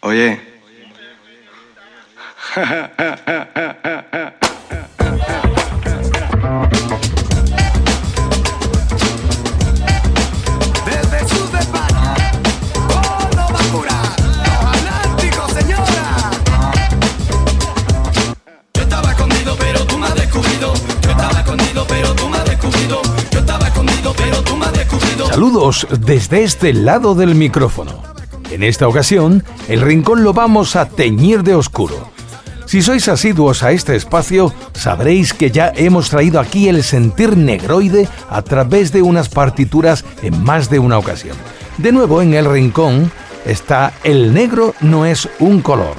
Oye. Desde sus despachos, todo va a curar. Los Atlánticos, señora. Yo estaba escondido, pero tú me has descubrido. Yo estaba escondido, pero tú me has descubrido. Yo estaba escondido, pero tú me has descubrido. Saludos desde este lado del micrófono. En esta ocasión, el rincón lo vamos a teñir de oscuro. Si sois asiduos a este espacio, sabréis que ya hemos traído aquí el sentir negroide a través de unas partituras en más de una ocasión. De nuevo en el rincón está El negro no es un color.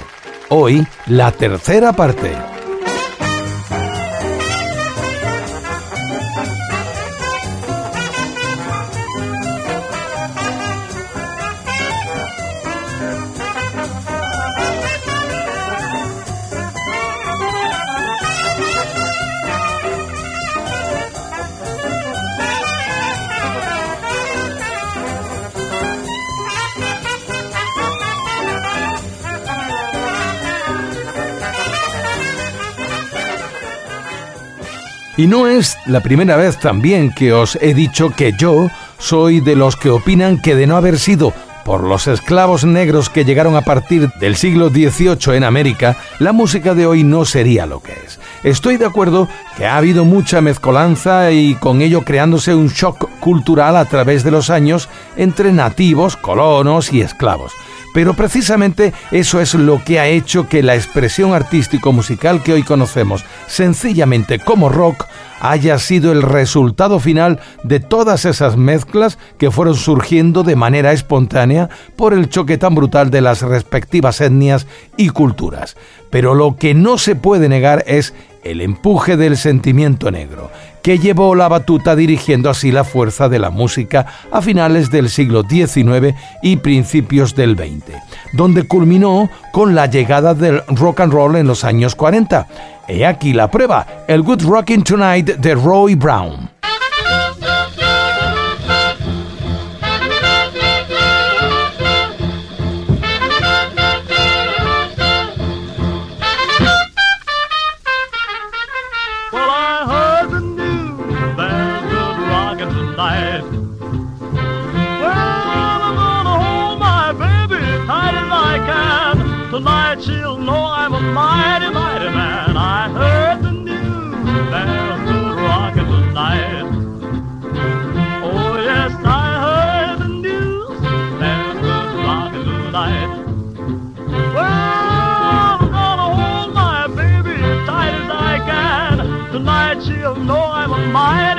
Hoy, la tercera parte. Y no es la primera vez también que os he dicho que yo soy de los que opinan que de no haber sido por los esclavos negros que llegaron a partir del siglo XVIII en América, la música de hoy no sería lo que es. Estoy de acuerdo que ha habido mucha mezcolanza y con ello creándose un shock cultural a través de los años entre nativos, colonos y esclavos. Pero precisamente eso es lo que ha hecho que la expresión artístico-musical que hoy conocemos sencillamente como rock haya sido el resultado final de todas esas mezclas que fueron surgiendo de manera espontánea por el choque tan brutal de las respectivas etnias y culturas. Pero lo que no se puede negar es el empuje del sentimiento negro, que llevó la batuta dirigiendo así la fuerza de la música a finales del siglo XIX y principios del XX, donde culminó con la llegada del rock and roll en los años 40. He aquí la prueba, el Good Rockin' Tonight de Roy Brown. Tonight she'll know I'm a mighty,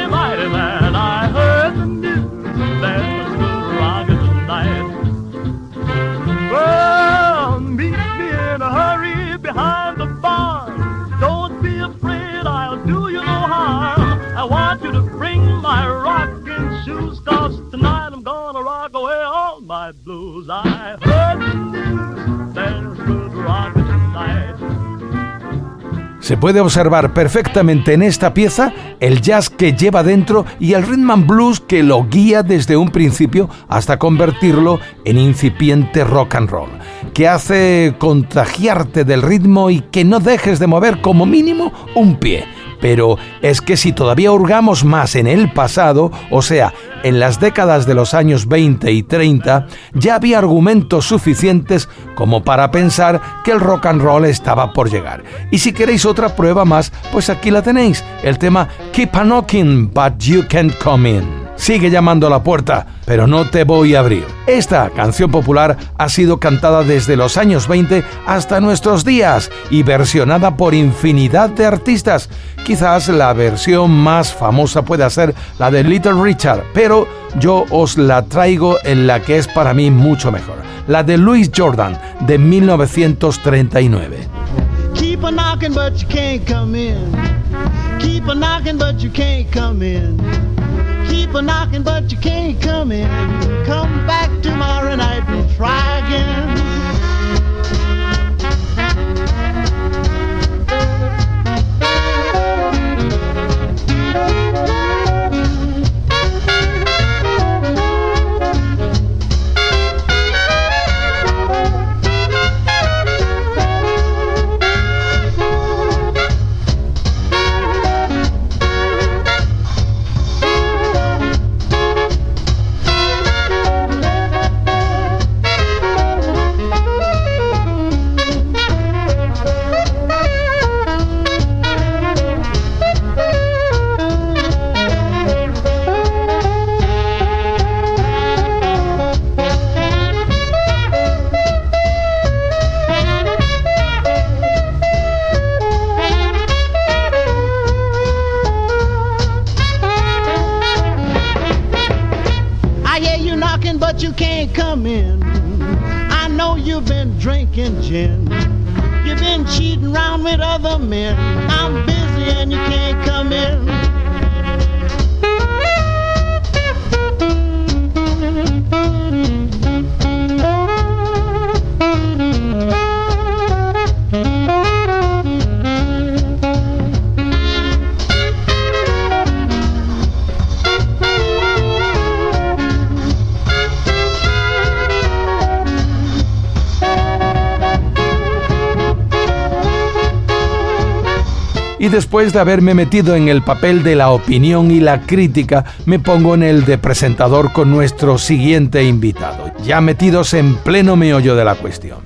Se puede observar perfectamente en esta pieza el jazz que lleva dentro y el rhythm and blues que lo guía desde un principio hasta convertirlo en incipiente rock and roll, que hace contagiarte del ritmo y que no dejes de mover como mínimo un pie. Pero es que si todavía hurgamos más en el pasado, o sea, en las décadas de los años 20 y 30, ya había argumentos suficientes como para pensar que el rock and roll estaba por llegar. Y si queréis otra prueba más, pues aquí la tenéis, el tema Keep a Knocking, but you can't come in. Sigue llamando a la puerta, pero no te voy a abrir. Esta canción popular ha sido cantada desde los años 20 hasta nuestros días y versionada por infinidad de artistas. Quizás la versión más famosa pueda ser la de Little Richard, pero yo os la traigo en la que es para mí mucho mejor, la de Louis Jordan de 1939. Keep a knocking, but you can't come in. Keep a knocking, but you can't come in. Keep a knocking, but you can't come in. Come back tomorrow night and try again. Y después de haberme metido en el papel de la opinión y la crítica, me pongo en el de presentador con nuestro siguiente invitado, ya metidos en pleno meollo de la cuestión.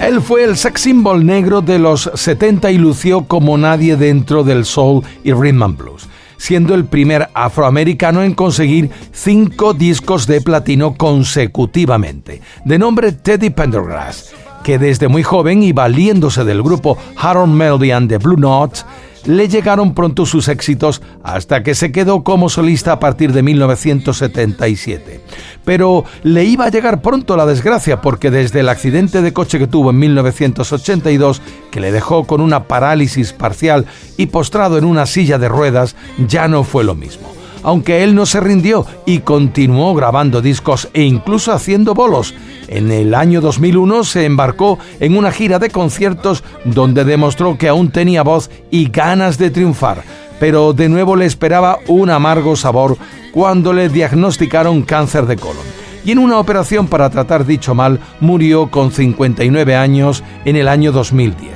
Él fue el sex symbol negro de los 70 y lució como nadie dentro del soul y rhythm and blues siendo el primer afroamericano en conseguir cinco discos de platino consecutivamente, de nombre Teddy Pendergrass, que desde muy joven y valiéndose del grupo Harold Melody and the Blue Notes, le llegaron pronto sus éxitos hasta que se quedó como solista a partir de 1977. Pero le iba a llegar pronto la desgracia porque desde el accidente de coche que tuvo en 1982, que le dejó con una parálisis parcial y postrado en una silla de ruedas, ya no fue lo mismo aunque él no se rindió y continuó grabando discos e incluso haciendo bolos. En el año 2001 se embarcó en una gira de conciertos donde demostró que aún tenía voz y ganas de triunfar, pero de nuevo le esperaba un amargo sabor cuando le diagnosticaron cáncer de colon. Y en una operación para tratar dicho mal murió con 59 años en el año 2010.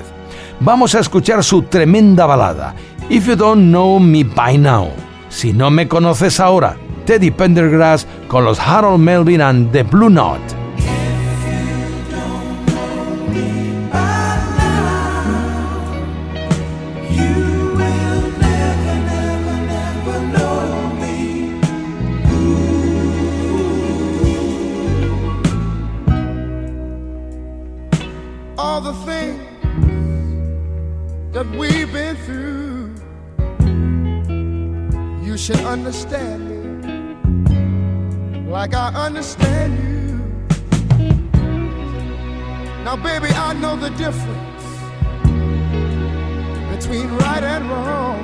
Vamos a escuchar su tremenda balada, If You Don't Know Me By Now. Si no me conoces ahora, Teddy Pendergrass con los Harold Melvin and the Blue Note. Understand me like I understand you. Now, baby, I know the difference between right and wrong.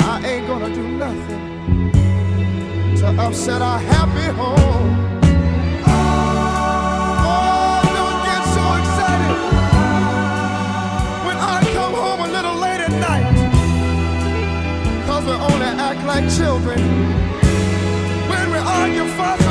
I ain't gonna do nothing to upset our happy home. Like children. When we argue, fuss,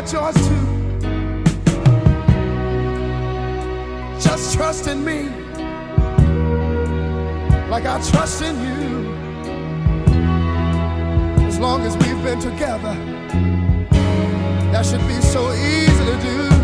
got yours too. Just trust in me like I trust in you. As long as we've been together, that should be so easy to do.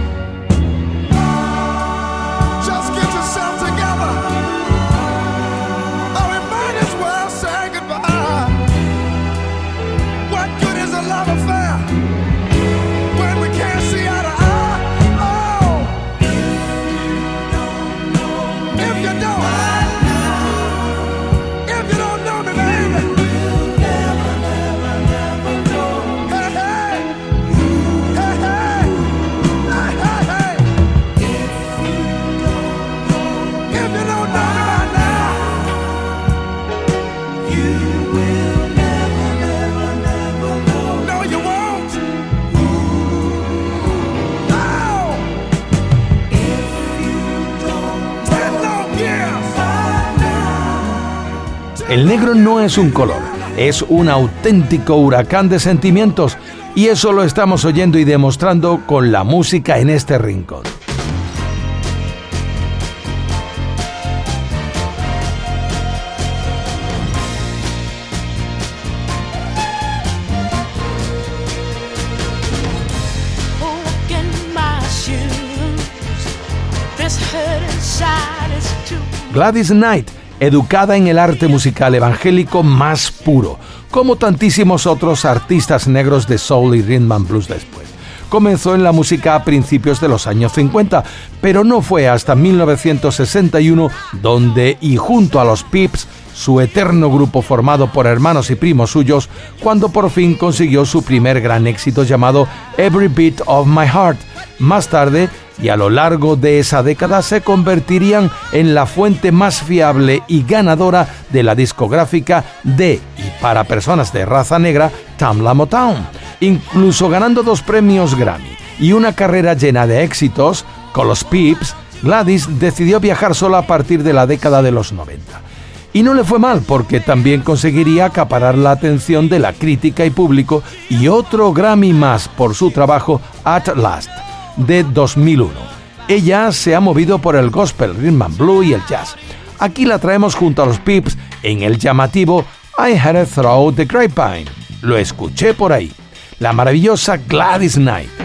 El negro no es un color, es un auténtico huracán de sentimientos y eso lo estamos oyendo y demostrando con la música en este rincón. Gladys Knight, educada en el arte musical evangélico más puro, como tantísimos otros artistas negros de soul y rhythm and blues después. Comenzó en la música a principios de los años 50, pero no fue hasta 1961 donde, y junto a los Pips, su eterno grupo formado por hermanos y primos suyos, cuando por fin consiguió su primer gran éxito llamado Every Beat of My Heart. Más tarde, y a lo largo de esa década se convertirían en la fuente más fiable y ganadora de la discográfica de y para personas de raza negra Tamla Motown, incluso ganando dos premios Grammy y una carrera llena de éxitos con los Pips. Gladys decidió viajar sola a partir de la década de los 90. Y no le fue mal porque también conseguiría acaparar la atención de la crítica y público y otro Grammy más por su trabajo At Last de 2001. Ella se ha movido por el gospel, rhythm and blue y el jazz. Aquí la traemos junto a los Pips en el llamativo I Had a Throw the Grapevine. Lo escuché por ahí. La maravillosa Gladys Knight.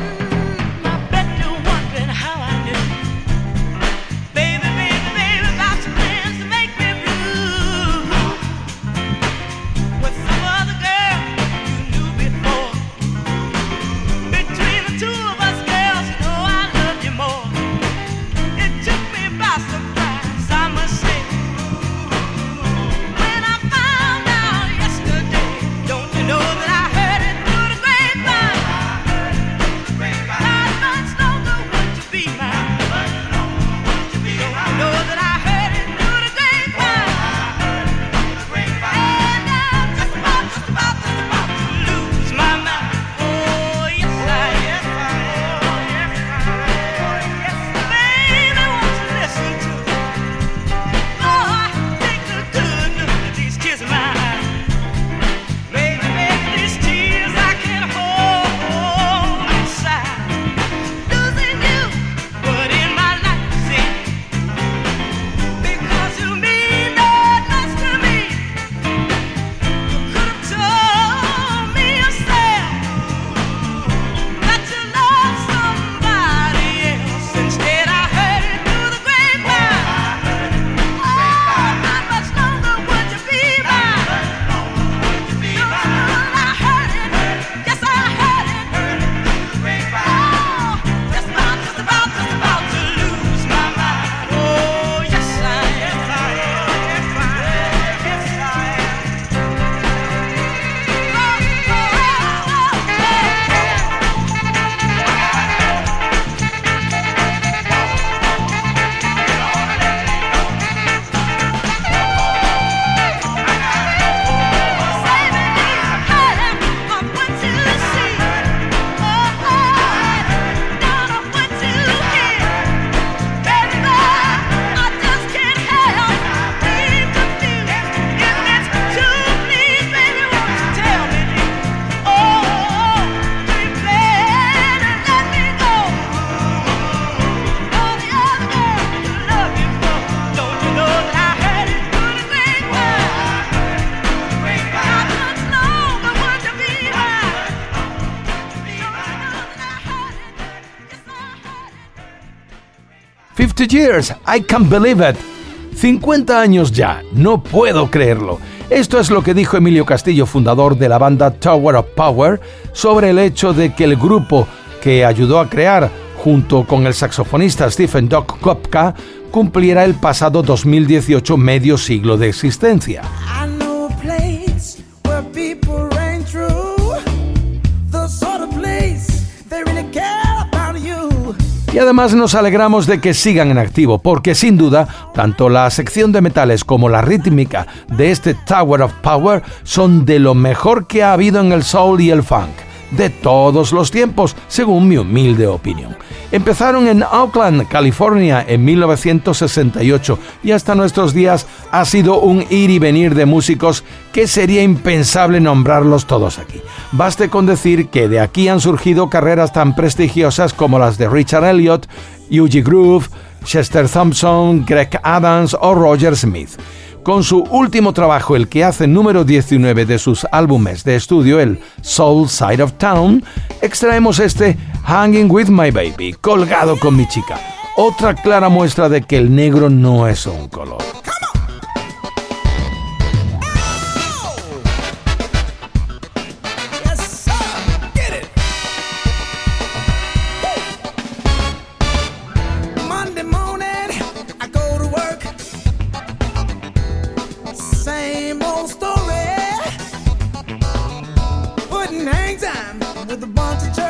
Years, I can't believe it. 50 años ya, no puedo creerlo. Esto es lo que dijo Emilio Castillo, fundador de la banda Tower of Power, sobre el hecho de que el grupo que ayudó a crear, junto con el saxofonista Stephen Doc Kopka, cumpliera el pasado 2018 medio siglo de existencia. Y además nos alegramos de que sigan en activo, porque sin duda, tanto la sección de metales como la rítmica de este Tower of Power son de lo mejor que ha habido en el soul y el funk, de todos los tiempos, según mi humilde opinión. Empezaron en Oakland, California, en 1968 y hasta nuestros días ha sido un ir y venir de músicos que sería impensable nombrarlos todos aquí. Baste con decir que de aquí han surgido carreras tan prestigiosas como las de Richard Elliot, Eugene Groove, Chester Thompson, Greg Adams o Roger Smith. Con su último trabajo, el que hace número 19 de sus álbumes de estudio, el Soul Side of Town, extraemos este Hanging with My Baby, colgado con mi chica. Otra clara muestra de que el negro no es un color. the bunch of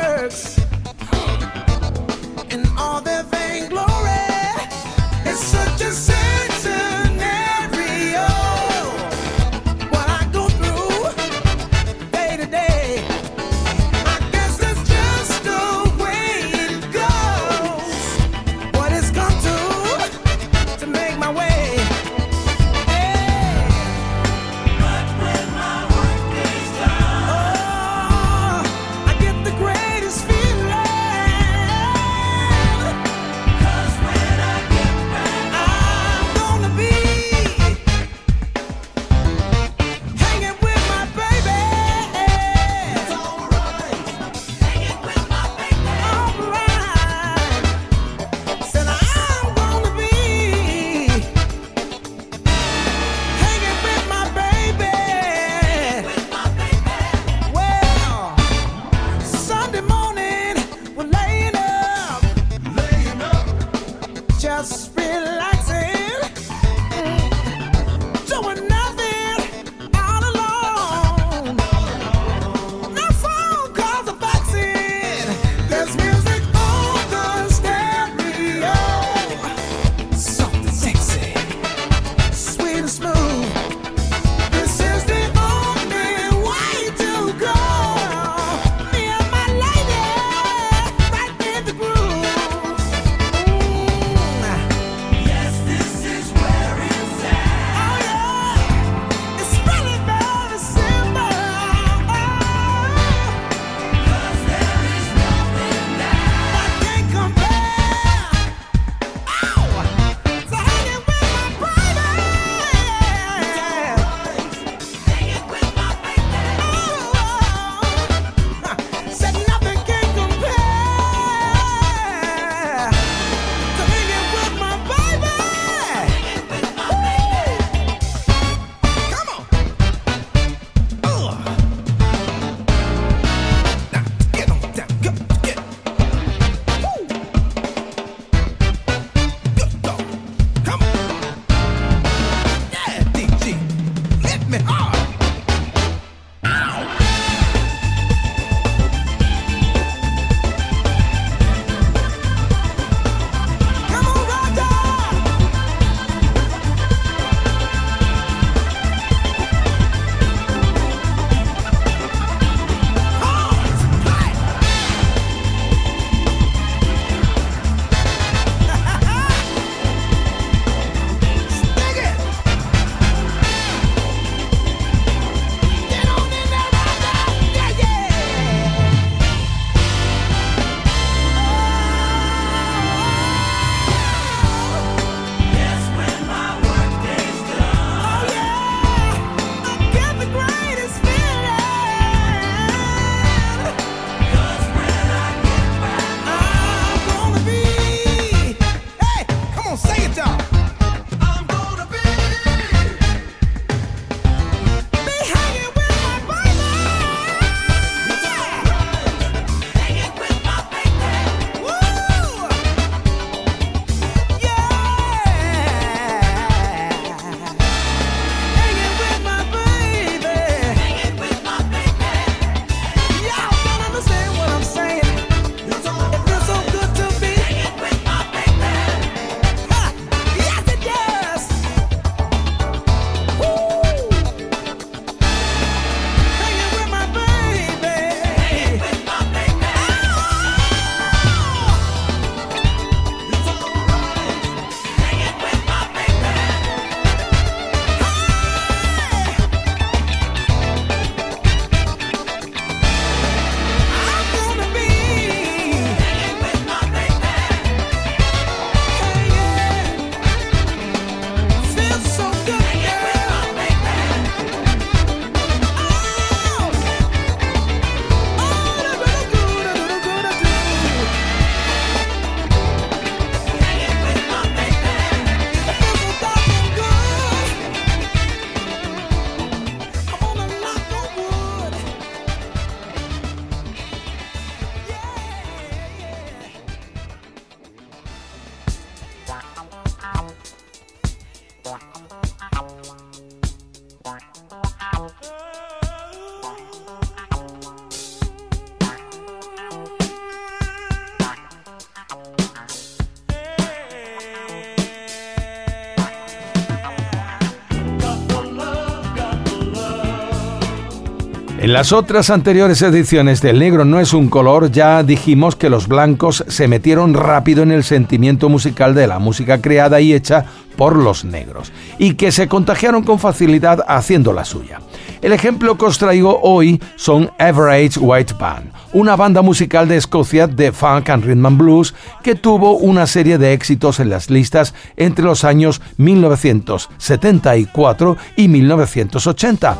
En las otras anteriores ediciones del Negro no es un color ya dijimos que los blancos se metieron rápido en el sentimiento musical de la música creada y hecha por los negros y que se contagiaron con facilidad haciendo la suya. El ejemplo que os traigo hoy son Average White Band, una banda musical de Escocia de funk and rhythm and blues que tuvo una serie de éxitos en las listas entre los años 1974 y 1980.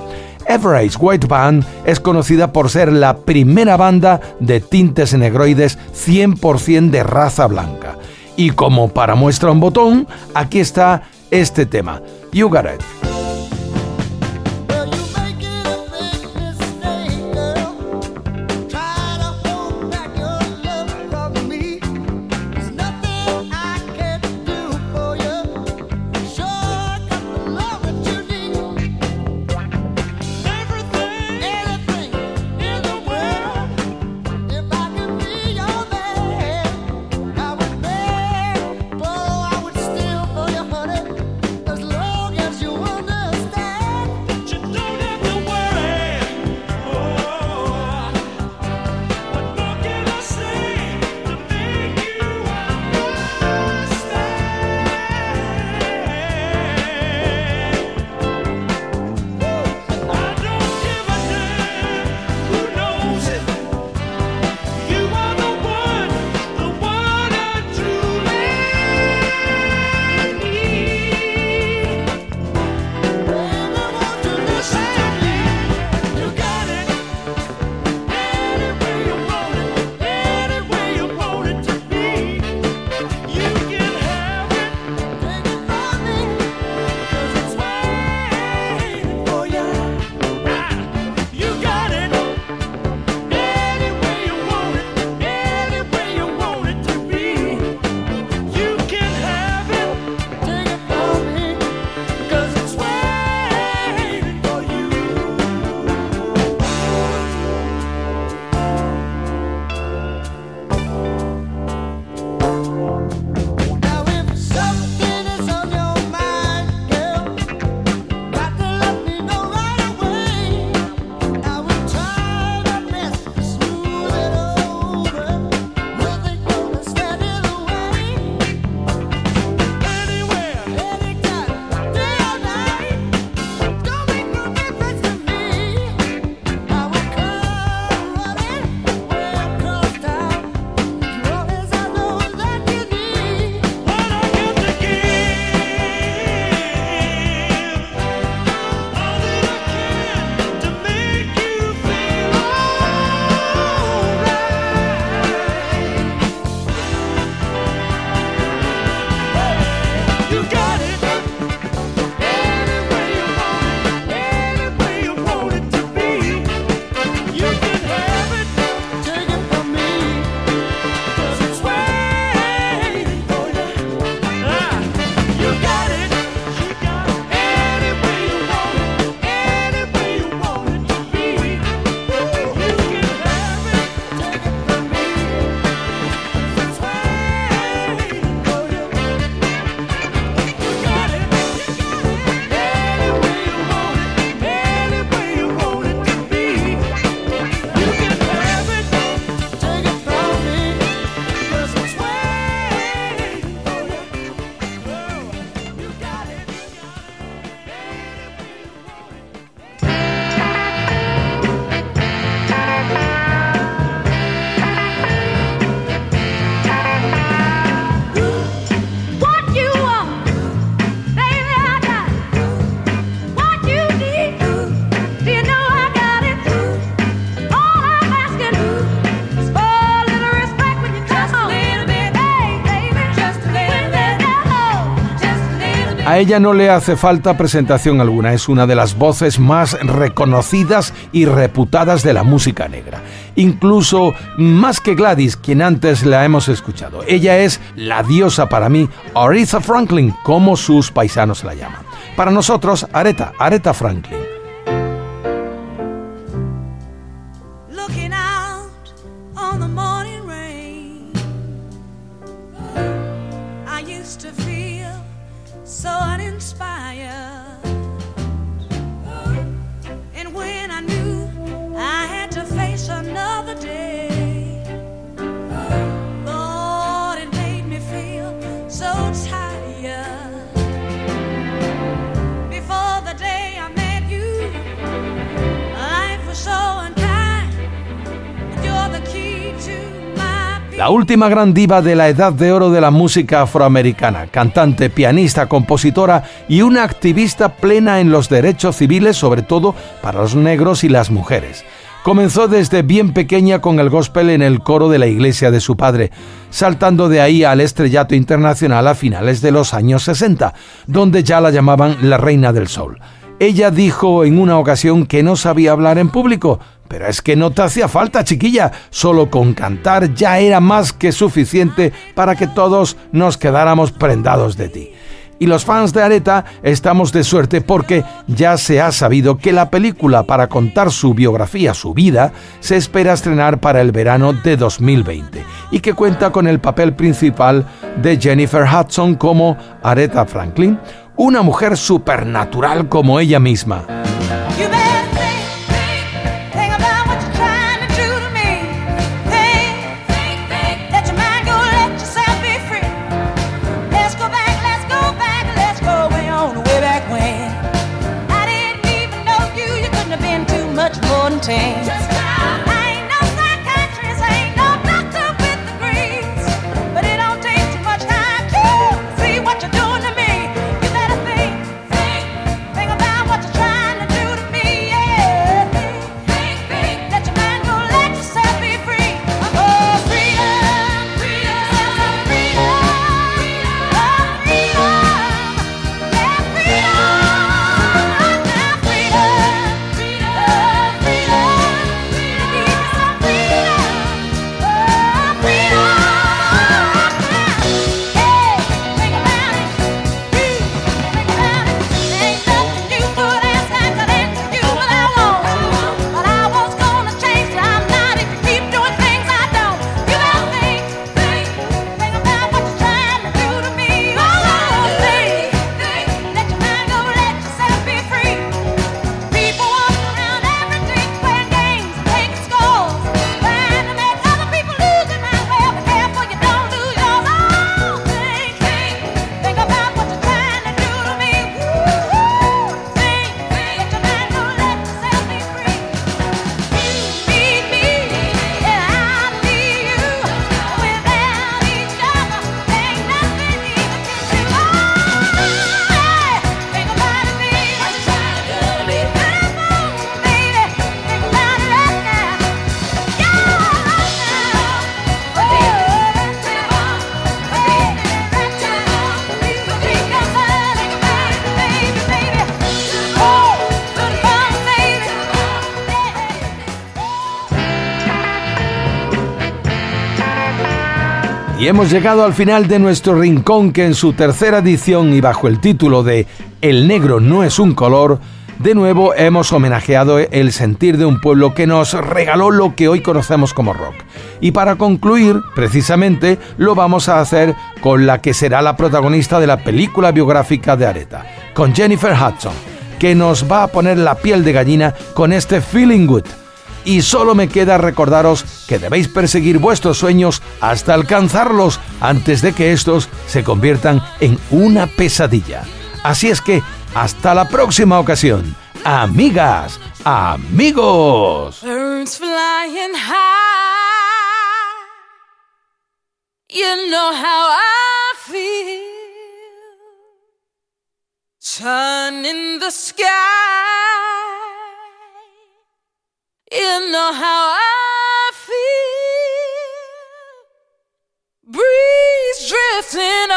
Average White Band es conocida por ser la primera banda de tintes negroides 100% de raza blanca. Y como para muestra un botón, aquí está este tema, You. A ella no le hace falta presentación alguna, es una de las voces más reconocidas y reputadas de la música negra. Incluso más que Gladys, quien antes la hemos escuchado. Ella es la diosa para mí, Aretha Franklin, como sus paisanos la llaman. Para nosotros, Aretha, Aretha Franklin. Última gran diva de la edad de oro de la música afroamericana, cantante, pianista, compositora y una activista plena en los derechos civiles, sobre todo para los negros y las mujeres. Comenzó desde bien pequeña con el gospel en el coro de la iglesia de su padre, saltando de ahí al estrellato internacional a finales de los años 60, donde ya la llamaban la reina del soul. Ella dijo en una ocasión que no sabía hablar en público, pero es que no te hacía falta, chiquilla, solo con cantar ya era más que suficiente para que todos nos quedáramos prendados de ti. Y los fans de Areta estamos de suerte porque ya se ha sabido que la película para contar su biografía, su vida, se espera estrenar para el verano de 2020 y que cuenta con el papel principal de Jennifer Hudson como Aretha Franklin, una mujer supernatural como ella misma. Y hemos llegado al final de nuestro rincón que en su tercera edición y bajo el título de El negro no es un color, de nuevo hemos homenajeado el sentir de un pueblo que nos regaló lo que hoy conocemos como rock. Y para concluir, precisamente, lo vamos a hacer con la que será la protagonista de la película biográfica de Areta, con Jennifer Hudson, que nos va a poner la piel de gallina con este Feeling Good y solo me queda recordaros que debéis perseguir vuestros sueños hasta alcanzarlos antes de que estos se conviertan en una pesadilla. Así es que, hasta la próxima ocasión. Amigas, amigos. know how I feel. Breeze drifting